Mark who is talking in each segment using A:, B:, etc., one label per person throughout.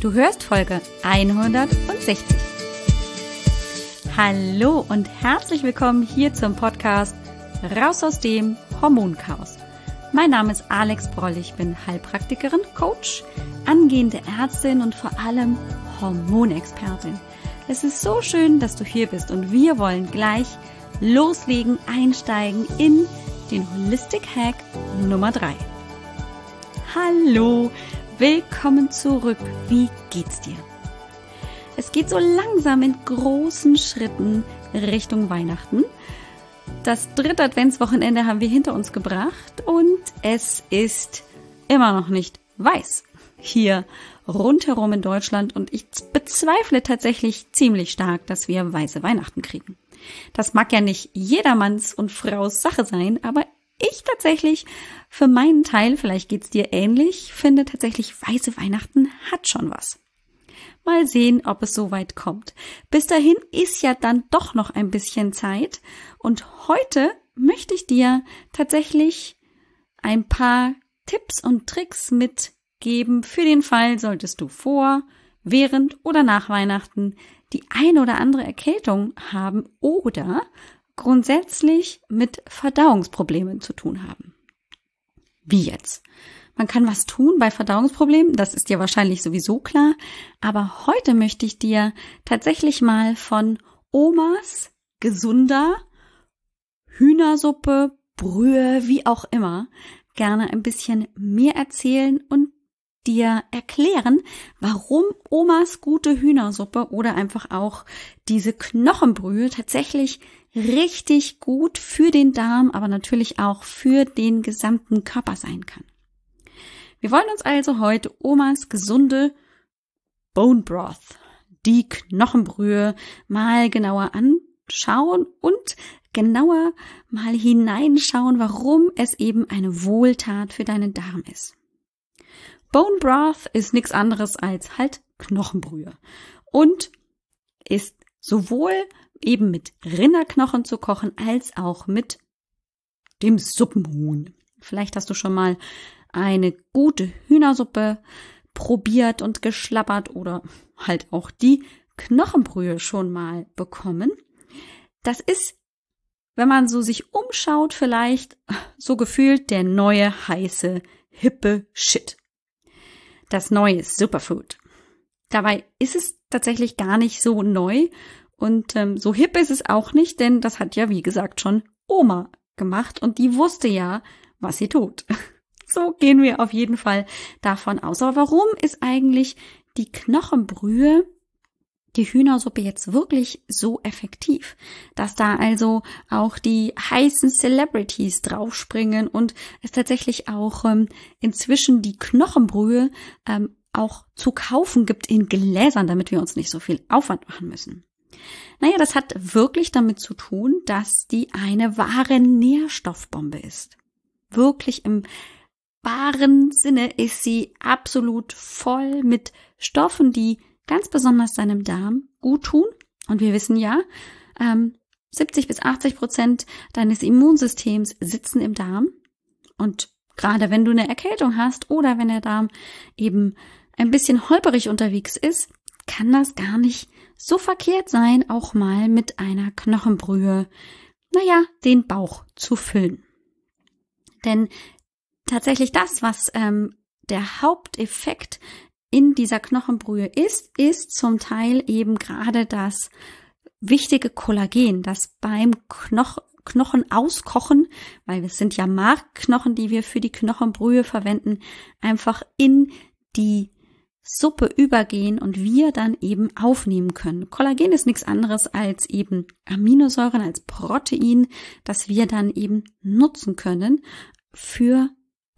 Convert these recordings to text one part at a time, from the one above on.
A: Du hörst Folge 160. Hallo und herzlich willkommen hier zum Podcast Raus aus dem Hormonchaos. Mein Name ist Alex Broll, ich bin Heilpraktikerin, Coach, angehende Ärztin und vor allem Hormonexpertin. Es ist so schön, dass du hier bist und wir wollen gleich loslegen, einsteigen in den Holistic Hack Nummer 3. Hallo, willkommen zurück. Wie geht's dir? Es geht so langsam in großen Schritten Richtung Weihnachten. Das dritte Adventswochenende haben wir hinter uns gebracht und es ist immer noch nicht weiß hier rundherum in Deutschland und ich bezweifle tatsächlich ziemlich stark, dass wir weiße Weihnachten kriegen. Das mag ja nicht jedermanns und Fraus Sache sein, aber ich tatsächlich für meinen Teil, vielleicht geht's dir ähnlich, finde tatsächlich weiße Weihnachten hat schon was. Mal sehen, ob es so weit kommt. Bis dahin ist ja dann doch noch ein bisschen Zeit und heute möchte ich dir tatsächlich ein paar Tipps und Tricks mitgeben für den Fall, solltest du vor, während oder nach Weihnachten die eine oder andere Erkältung haben oder grundsätzlich mit Verdauungsproblemen zu tun haben. Wie jetzt? Man kann was tun bei Verdauungsproblemen, das ist dir wahrscheinlich sowieso klar, aber heute möchte ich dir tatsächlich mal von Omas gesunder Hühnersuppe, Brühe, wie auch immer, gerne ein bisschen mehr erzählen und dir erklären, warum Omas gute Hühnersuppe oder einfach auch diese Knochenbrühe tatsächlich richtig gut für den Darm, aber natürlich auch für den gesamten Körper sein kann. Wir wollen uns also heute Omas gesunde Bone Broth, die Knochenbrühe, mal genauer anschauen und genauer mal hineinschauen, warum es eben eine Wohltat für deinen Darm ist. Bone Broth ist nichts anderes als halt Knochenbrühe und ist sowohl eben mit Rinderknochen zu kochen als auch mit dem Suppenhuhn. Vielleicht hast du schon mal eine gute Hühnersuppe probiert und geschlappert oder halt auch die Knochenbrühe schon mal bekommen. Das ist, wenn man so sich umschaut, vielleicht so gefühlt der neue heiße hippe Shit das neue Superfood. Dabei ist es tatsächlich gar nicht so neu und ähm, so hip ist es auch nicht, denn das hat ja, wie gesagt, schon Oma gemacht und die wusste ja, was sie tut. So gehen wir auf jeden Fall davon aus. Aber warum ist eigentlich die Knochenbrühe die Hühnersuppe jetzt wirklich so effektiv, dass da also auch die heißen Celebrities draufspringen und es tatsächlich auch ähm, inzwischen die Knochenbrühe ähm, auch zu kaufen gibt in Gläsern, damit wir uns nicht so viel Aufwand machen müssen. Naja, das hat wirklich damit zu tun, dass die eine wahre Nährstoffbombe ist. Wirklich im wahren Sinne ist sie absolut voll mit Stoffen, die ganz besonders deinem Darm gut tun. Und wir wissen ja, ähm, 70 bis 80 Prozent deines Immunsystems sitzen im Darm. Und gerade wenn du eine Erkältung hast oder wenn der Darm eben ein bisschen holperig unterwegs ist, kann das gar nicht so verkehrt sein, auch mal mit einer Knochenbrühe, naja, den Bauch zu füllen. Denn tatsächlich das, was ähm, der Haupteffekt in dieser Knochenbrühe ist, ist zum Teil eben gerade das wichtige Kollagen, das beim Knoch Knochen auskochen, weil es sind ja Markknochen, die wir für die Knochenbrühe verwenden, einfach in die Suppe übergehen und wir dann eben aufnehmen können. Kollagen ist nichts anderes als eben Aminosäuren, als Protein, das wir dann eben nutzen können für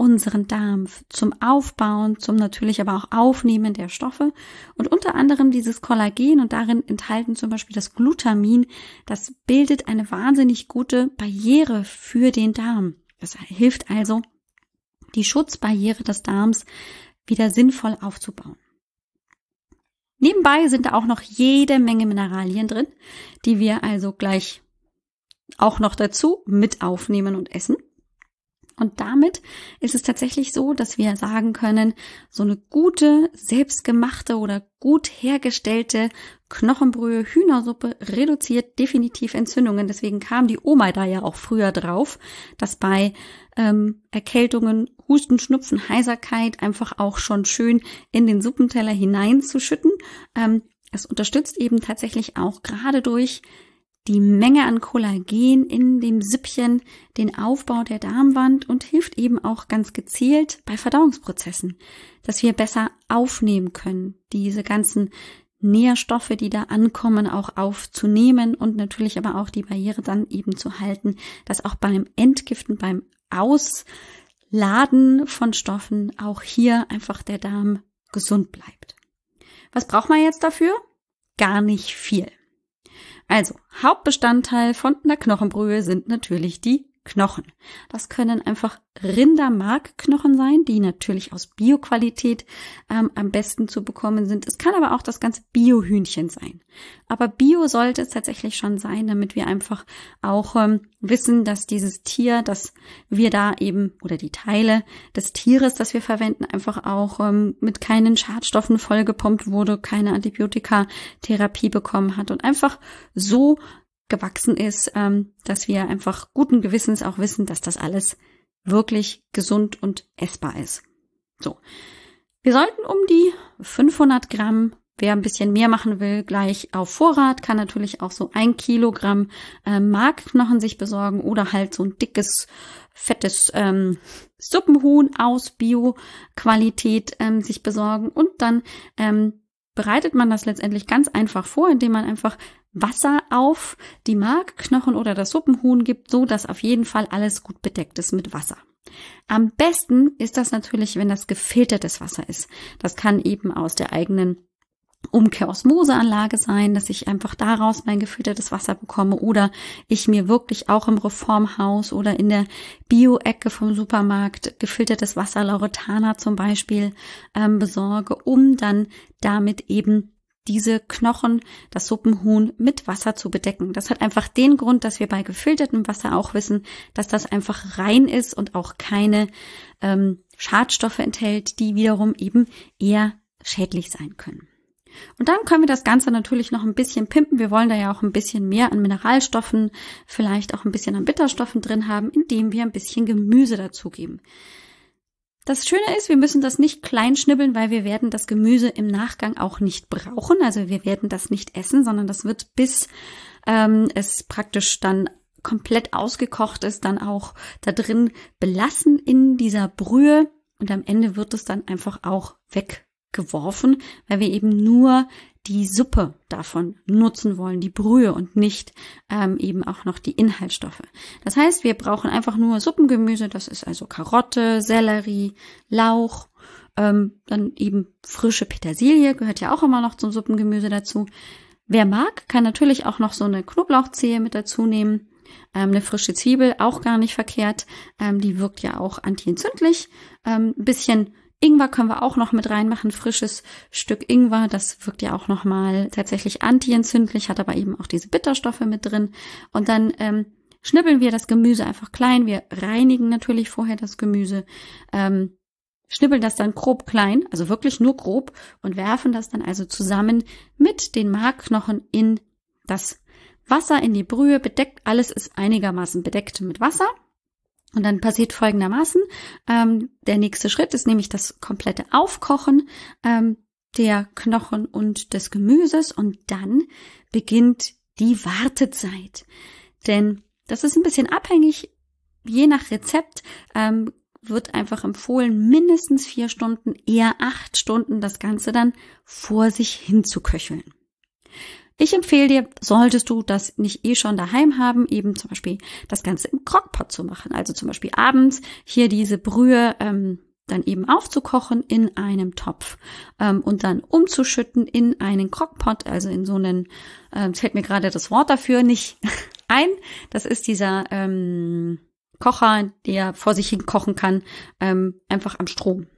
A: unseren Darm zum Aufbauen, zum natürlich aber auch Aufnehmen der Stoffe und unter anderem dieses Kollagen und darin enthalten zum Beispiel das Glutamin, das bildet eine wahnsinnig gute Barriere für den Darm. Das hilft also, die Schutzbarriere des Darms wieder sinnvoll aufzubauen. Nebenbei sind da auch noch jede Menge Mineralien drin, die wir also gleich auch noch dazu mit aufnehmen und essen. Und damit ist es tatsächlich so, dass wir sagen können, so eine gute, selbstgemachte oder gut hergestellte Knochenbrühe Hühnersuppe reduziert definitiv Entzündungen. Deswegen kam die Oma da ja auch früher drauf, dass bei ähm, Erkältungen, Husten, Schnupfen, Heiserkeit einfach auch schon schön in den Suppenteller hineinzuschütten. Ähm, es unterstützt eben tatsächlich auch gerade durch die Menge an Kollagen in dem Sippchen, den Aufbau der Darmwand und hilft eben auch ganz gezielt bei Verdauungsprozessen, dass wir besser aufnehmen können, diese ganzen Nährstoffe, die da ankommen, auch aufzunehmen und natürlich aber auch die Barriere dann eben zu halten, dass auch beim Entgiften, beim Ausladen von Stoffen auch hier einfach der Darm gesund bleibt. Was braucht man jetzt dafür? Gar nicht viel. Also, Hauptbestandteil von einer Knochenbrühe sind natürlich die Knochen. Das können einfach Rindermarkknochen sein, die natürlich aus Bioqualität ähm, am besten zu bekommen sind. Es kann aber auch das ganze Biohühnchen sein. Aber Bio sollte es tatsächlich schon sein, damit wir einfach auch ähm, wissen, dass dieses Tier, dass wir da eben oder die Teile des Tieres, das wir verwenden, einfach auch ähm, mit keinen Schadstoffen vollgepumpt wurde, keine Antibiotika-Therapie bekommen hat und einfach so gewachsen ist, ähm, dass wir einfach guten Gewissens auch wissen, dass das alles wirklich gesund und essbar ist. So. Wir sollten um die 500 Gramm, wer ein bisschen mehr machen will, gleich auf Vorrat, kann natürlich auch so ein Kilogramm äh, Markknochen sich besorgen oder halt so ein dickes, fettes ähm, Suppenhuhn aus Bio-Qualität ähm, sich besorgen und dann ähm, bereitet man das letztendlich ganz einfach vor, indem man einfach Wasser auf die Markknochen oder das Suppenhuhn gibt, so dass auf jeden Fall alles gut bedeckt ist mit Wasser. Am besten ist das natürlich, wenn das gefiltertes Wasser ist. Das kann eben aus der eigenen Umkehrosmoseanlage sein, dass ich einfach daraus mein gefiltertes Wasser bekomme oder ich mir wirklich auch im Reformhaus oder in der Bio-Ecke vom Supermarkt gefiltertes Wasser, Lauretana zum Beispiel, ähm, besorge, um dann damit eben diese Knochen, das Suppenhuhn mit Wasser zu bedecken. Das hat einfach den Grund, dass wir bei gefiltertem Wasser auch wissen, dass das einfach rein ist und auch keine ähm, Schadstoffe enthält, die wiederum eben eher schädlich sein können. Und dann können wir das Ganze natürlich noch ein bisschen pimpen. Wir wollen da ja auch ein bisschen mehr an Mineralstoffen, vielleicht auch ein bisschen an Bitterstoffen drin haben, indem wir ein bisschen Gemüse dazugeben. Das Schöne ist, wir müssen das nicht klein schnibbeln, weil wir werden das Gemüse im Nachgang auch nicht brauchen. Also wir werden das nicht essen, sondern das wird bis ähm, es praktisch dann komplett ausgekocht ist, dann auch da drin belassen in dieser Brühe. Und am Ende wird es dann einfach auch weggeworfen, weil wir eben nur die Suppe davon nutzen wollen, die Brühe und nicht ähm, eben auch noch die Inhaltsstoffe. Das heißt, wir brauchen einfach nur Suppengemüse, das ist also Karotte, Sellerie, Lauch, ähm, dann eben frische Petersilie, gehört ja auch immer noch zum Suppengemüse dazu. Wer mag, kann natürlich auch noch so eine Knoblauchzehe mit dazu nehmen. Ähm, eine frische Zwiebel, auch gar nicht verkehrt. Ähm, die wirkt ja auch antientzündlich. Ähm, ein bisschen Ingwer können wir auch noch mit reinmachen, frisches Stück Ingwer, das wirkt ja auch noch mal tatsächlich antientzündlich, hat aber eben auch diese Bitterstoffe mit drin. Und dann ähm, schnippeln wir das Gemüse einfach klein. Wir reinigen natürlich vorher das Gemüse, ähm, schnippeln das dann grob klein, also wirklich nur grob und werfen das dann also zusammen mit den Markknochen in das Wasser, in die Brühe, bedeckt. Alles ist einigermaßen bedeckt mit Wasser. Und dann passiert folgendermaßen, ähm, der nächste Schritt ist nämlich das komplette Aufkochen ähm, der Knochen und des Gemüses und dann beginnt die Wartezeit. Denn das ist ein bisschen abhängig, je nach Rezept ähm, wird einfach empfohlen, mindestens vier Stunden, eher acht Stunden das Ganze dann vor sich hin zu köcheln. Ich empfehle dir, solltest du das nicht eh schon daheim haben, eben zum Beispiel das Ganze im Crockpot zu machen. Also zum Beispiel abends hier diese Brühe ähm, dann eben aufzukochen in einem Topf ähm, und dann umzuschütten in einen Crockpot, also in so einen, äh, fällt mir gerade das Wort dafür nicht ein. Das ist dieser ähm, Kocher, der vor sich hin kochen kann, ähm, einfach am Strom.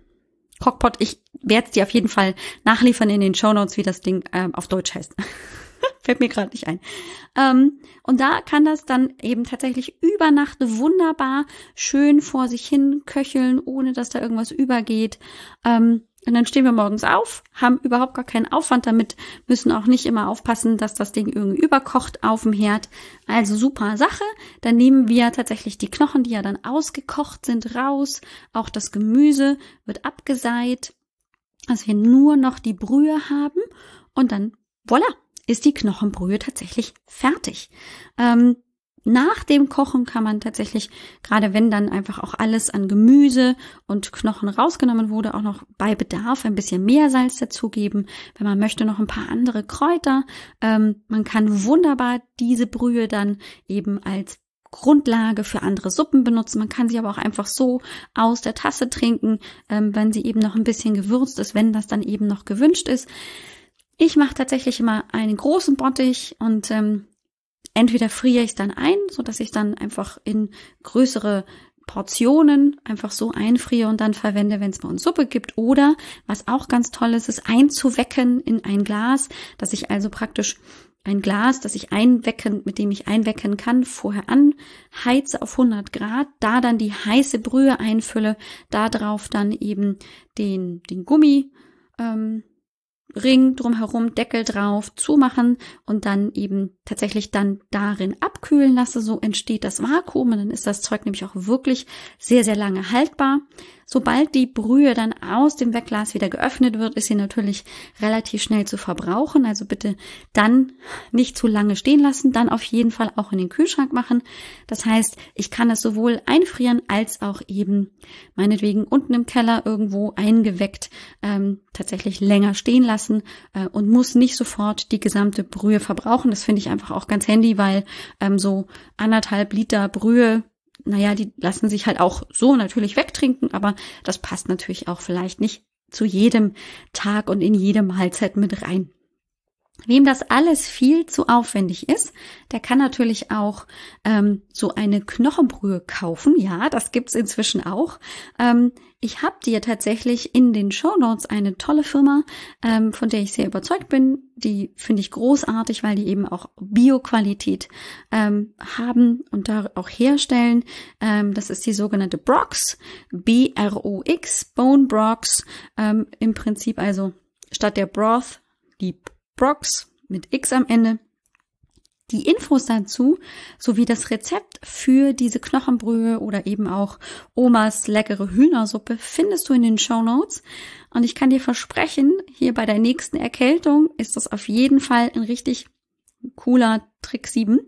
A: Crockpot, ich werde es dir auf jeden Fall nachliefern in den Show Notes, wie das Ding ähm, auf Deutsch heißt. Fällt mir gerade nicht ein. Ähm, und da kann das dann eben tatsächlich über Nacht wunderbar schön vor sich hin köcheln, ohne dass da irgendwas übergeht. Ähm, und dann stehen wir morgens auf, haben überhaupt gar keinen Aufwand damit, müssen auch nicht immer aufpassen, dass das Ding irgendwie überkocht auf dem Herd. Also super Sache. Dann nehmen wir tatsächlich die Knochen, die ja dann ausgekocht sind, raus. Auch das Gemüse wird abgeseit, dass wir nur noch die Brühe haben. Und dann, voilà, ist die Knochenbrühe tatsächlich fertig. Ähm, nach dem Kochen kann man tatsächlich, gerade wenn dann einfach auch alles an Gemüse und Knochen rausgenommen wurde, auch noch bei Bedarf ein bisschen mehr Salz dazugeben. Wenn man möchte, noch ein paar andere Kräuter. Ähm, man kann wunderbar diese Brühe dann eben als Grundlage für andere Suppen benutzen. Man kann sie aber auch einfach so aus der Tasse trinken, ähm, wenn sie eben noch ein bisschen gewürzt ist, wenn das dann eben noch gewünscht ist. Ich mache tatsächlich immer einen großen Bottich und ähm, entweder friere ich dann ein, so dass ich dann einfach in größere Portionen einfach so einfriere und dann verwende, wenn es bei uns Suppe gibt. Oder was auch ganz toll ist, ist einzuwecken in ein Glas, dass ich also praktisch ein Glas, das ich einwecken, mit dem ich einwecken kann, vorher anheize auf 100 Grad, da dann die heiße Brühe einfülle, da drauf dann eben den, den Gummi, ähm, Ring drumherum, Deckel drauf, zumachen und dann eben tatsächlich dann darin abkühlen lasse. So entsteht das Vakuum und dann ist das Zeug nämlich auch wirklich sehr, sehr lange haltbar. Sobald die Brühe dann aus dem Wegglas wieder geöffnet wird, ist sie natürlich relativ schnell zu verbrauchen. Also bitte dann nicht zu lange stehen lassen, dann auf jeden Fall auch in den Kühlschrank machen. Das heißt, ich kann es sowohl einfrieren als auch eben meinetwegen unten im Keller irgendwo eingeweckt ähm, tatsächlich länger stehen lassen äh, und muss nicht sofort die gesamte Brühe verbrauchen. Das finde ich einfach auch ganz handy, weil ähm, so anderthalb Liter Brühe naja, die lassen sich halt auch so natürlich wegtrinken, aber das passt natürlich auch vielleicht nicht zu jedem Tag und in jede Mahlzeit mit rein. Wem das alles viel zu aufwendig ist, der kann natürlich auch ähm, so eine Knochenbrühe kaufen. Ja, das gibt's inzwischen auch. Ähm, ich habe dir tatsächlich in den Show Notes eine tolle Firma, ähm, von der ich sehr überzeugt bin. Die finde ich großartig, weil die eben auch Bio-Qualität ähm, haben und da auch herstellen. Ähm, das ist die sogenannte Brox, B-R-O-X, Bone Brox. Ähm, Im Prinzip also statt der Broth die Brox mit X am Ende. Die Infos dazu sowie das Rezept für diese Knochenbrühe oder eben auch Omas leckere Hühnersuppe findest du in den Show Notes. Und ich kann dir versprechen, hier bei der nächsten Erkältung ist das auf jeden Fall ein richtig cooler Trick 7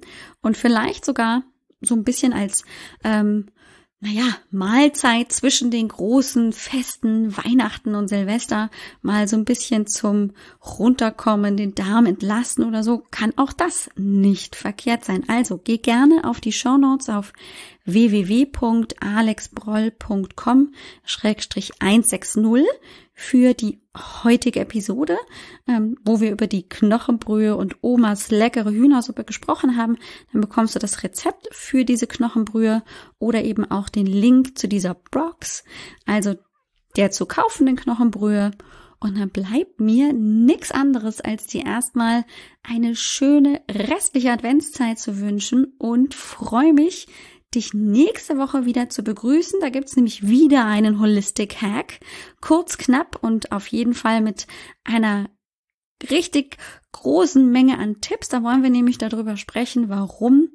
A: und vielleicht sogar so ein bisschen als ähm, naja, Mahlzeit zwischen den großen Festen, Weihnachten und Silvester, mal so ein bisschen zum Runterkommen, den Darm entlasten oder so, kann auch das nicht verkehrt sein. Also geh gerne auf die Show Notes auf www.alexbroll.com-160 für die heutige Episode, ähm, wo wir über die Knochenbrühe und Omas leckere Hühnersuppe gesprochen haben. Dann bekommst du das Rezept für diese Knochenbrühe oder eben auch den Link zu dieser Box, also der zu kaufenden Knochenbrühe. Und dann bleibt mir nichts anderes, als dir erstmal eine schöne restliche Adventszeit zu wünschen und freue mich, dich nächste Woche wieder zu begrüßen. Da gibt's nämlich wieder einen Holistic Hack. Kurz, knapp und auf jeden Fall mit einer richtig großen Menge an Tipps. Da wollen wir nämlich darüber sprechen, warum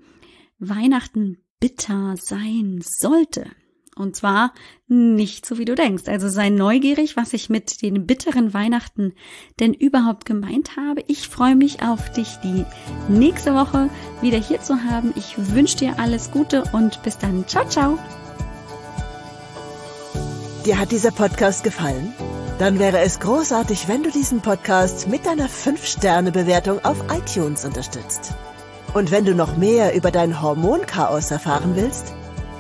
A: Weihnachten bitter sein sollte. Und zwar nicht so, wie du denkst. Also sei neugierig, was ich mit den bitteren Weihnachten denn überhaupt gemeint habe. Ich freue mich auf dich, die nächste Woche wieder hier zu haben. Ich wünsche dir alles Gute und bis dann. Ciao, ciao.
B: Dir hat dieser Podcast gefallen? Dann wäre es großartig, wenn du diesen Podcast mit deiner 5-Sterne-Bewertung auf iTunes unterstützt. Und wenn du noch mehr über dein Hormonchaos erfahren willst,